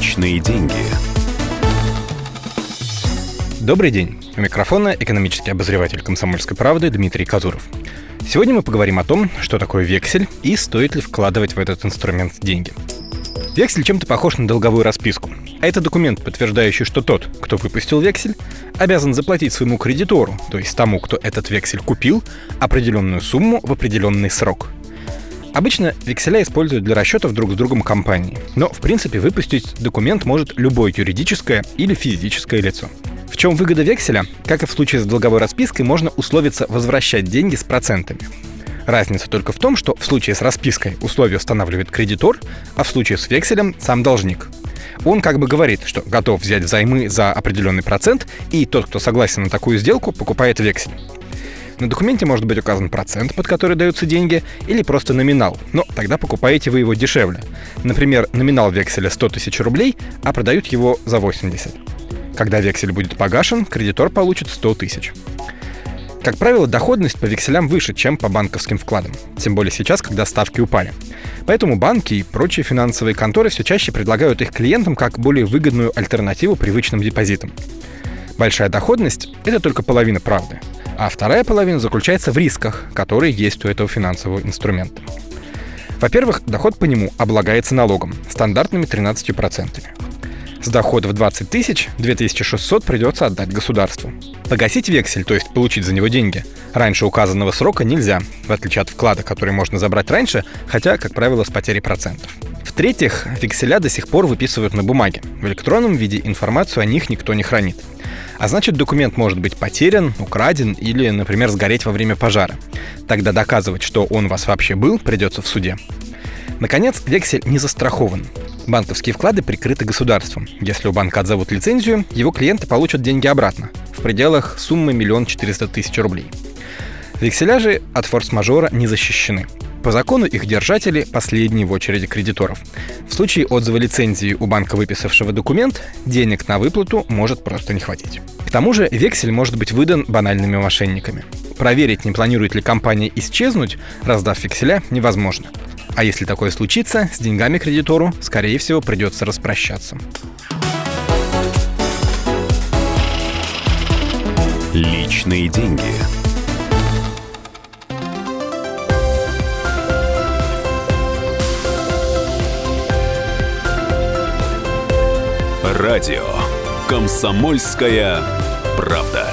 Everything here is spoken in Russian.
Личные деньги. Добрый день. У микрофона экономический обозреватель «Комсомольской правды» Дмитрий Казуров. Сегодня мы поговорим о том, что такое вексель и стоит ли вкладывать в этот инструмент деньги. Вексель чем-то похож на долговую расписку. А это документ, подтверждающий, что тот, кто выпустил вексель, обязан заплатить своему кредитору, то есть тому, кто этот вексель купил, определенную сумму в определенный срок. Обычно векселя используют для расчетов друг с другом компании, но в принципе выпустить документ может любое юридическое или физическое лицо. В чем выгода векселя? Как и в случае с долговой распиской, можно условиться возвращать деньги с процентами. Разница только в том, что в случае с распиской условия устанавливает кредитор, а в случае с векселем сам должник. Он как бы говорит, что готов взять взаймы за определенный процент, и тот, кто согласен на такую сделку, покупает вексель. На документе может быть указан процент, под который даются деньги, или просто номинал, но тогда покупаете вы его дешевле. Например, номинал векселя 100 тысяч рублей, а продают его за 80. Когда вексель будет погашен, кредитор получит 100 тысяч. Как правило, доходность по векселям выше, чем по банковским вкладам. Тем более сейчас, когда ставки упали. Поэтому банки и прочие финансовые конторы все чаще предлагают их клиентам как более выгодную альтернативу привычным депозитам. Большая доходность – это только половина правды. А вторая половина заключается в рисках, которые есть у этого финансового инструмента. Во-первых, доход по нему облагается налогом, стандартными 13%. С доходов 20 тысяч 2600 придется отдать государству. Погасить вексель, то есть получить за него деньги, раньше указанного срока нельзя, в отличие от вклада, который можно забрать раньше, хотя, как правило, с потерей процентов. В-третьих, векселя до сих пор выписывают на бумаге. В электронном виде информацию о них никто не хранит. А значит, документ может быть потерян, украден или, например, сгореть во время пожара. Тогда доказывать, что он у вас вообще был, придется в суде. Наконец, вексель не застрахован. Банковские вклады прикрыты государством. Если у банка отзовут лицензию, его клиенты получат деньги обратно, в пределах суммы миллион четыреста тысяч рублей. Векселя же от форс-мажора не защищены. По закону их держатели – последние в очереди кредиторов. В случае отзыва лицензии у банка, выписавшего документ, денег на выплату может просто не хватить. К тому же вексель может быть выдан банальными мошенниками. Проверить, не планирует ли компания исчезнуть, раздав векселя, невозможно. А если такое случится, с деньгами кредитору, скорее всего, придется распрощаться. Личные деньги. Радио. Комсомольская правда.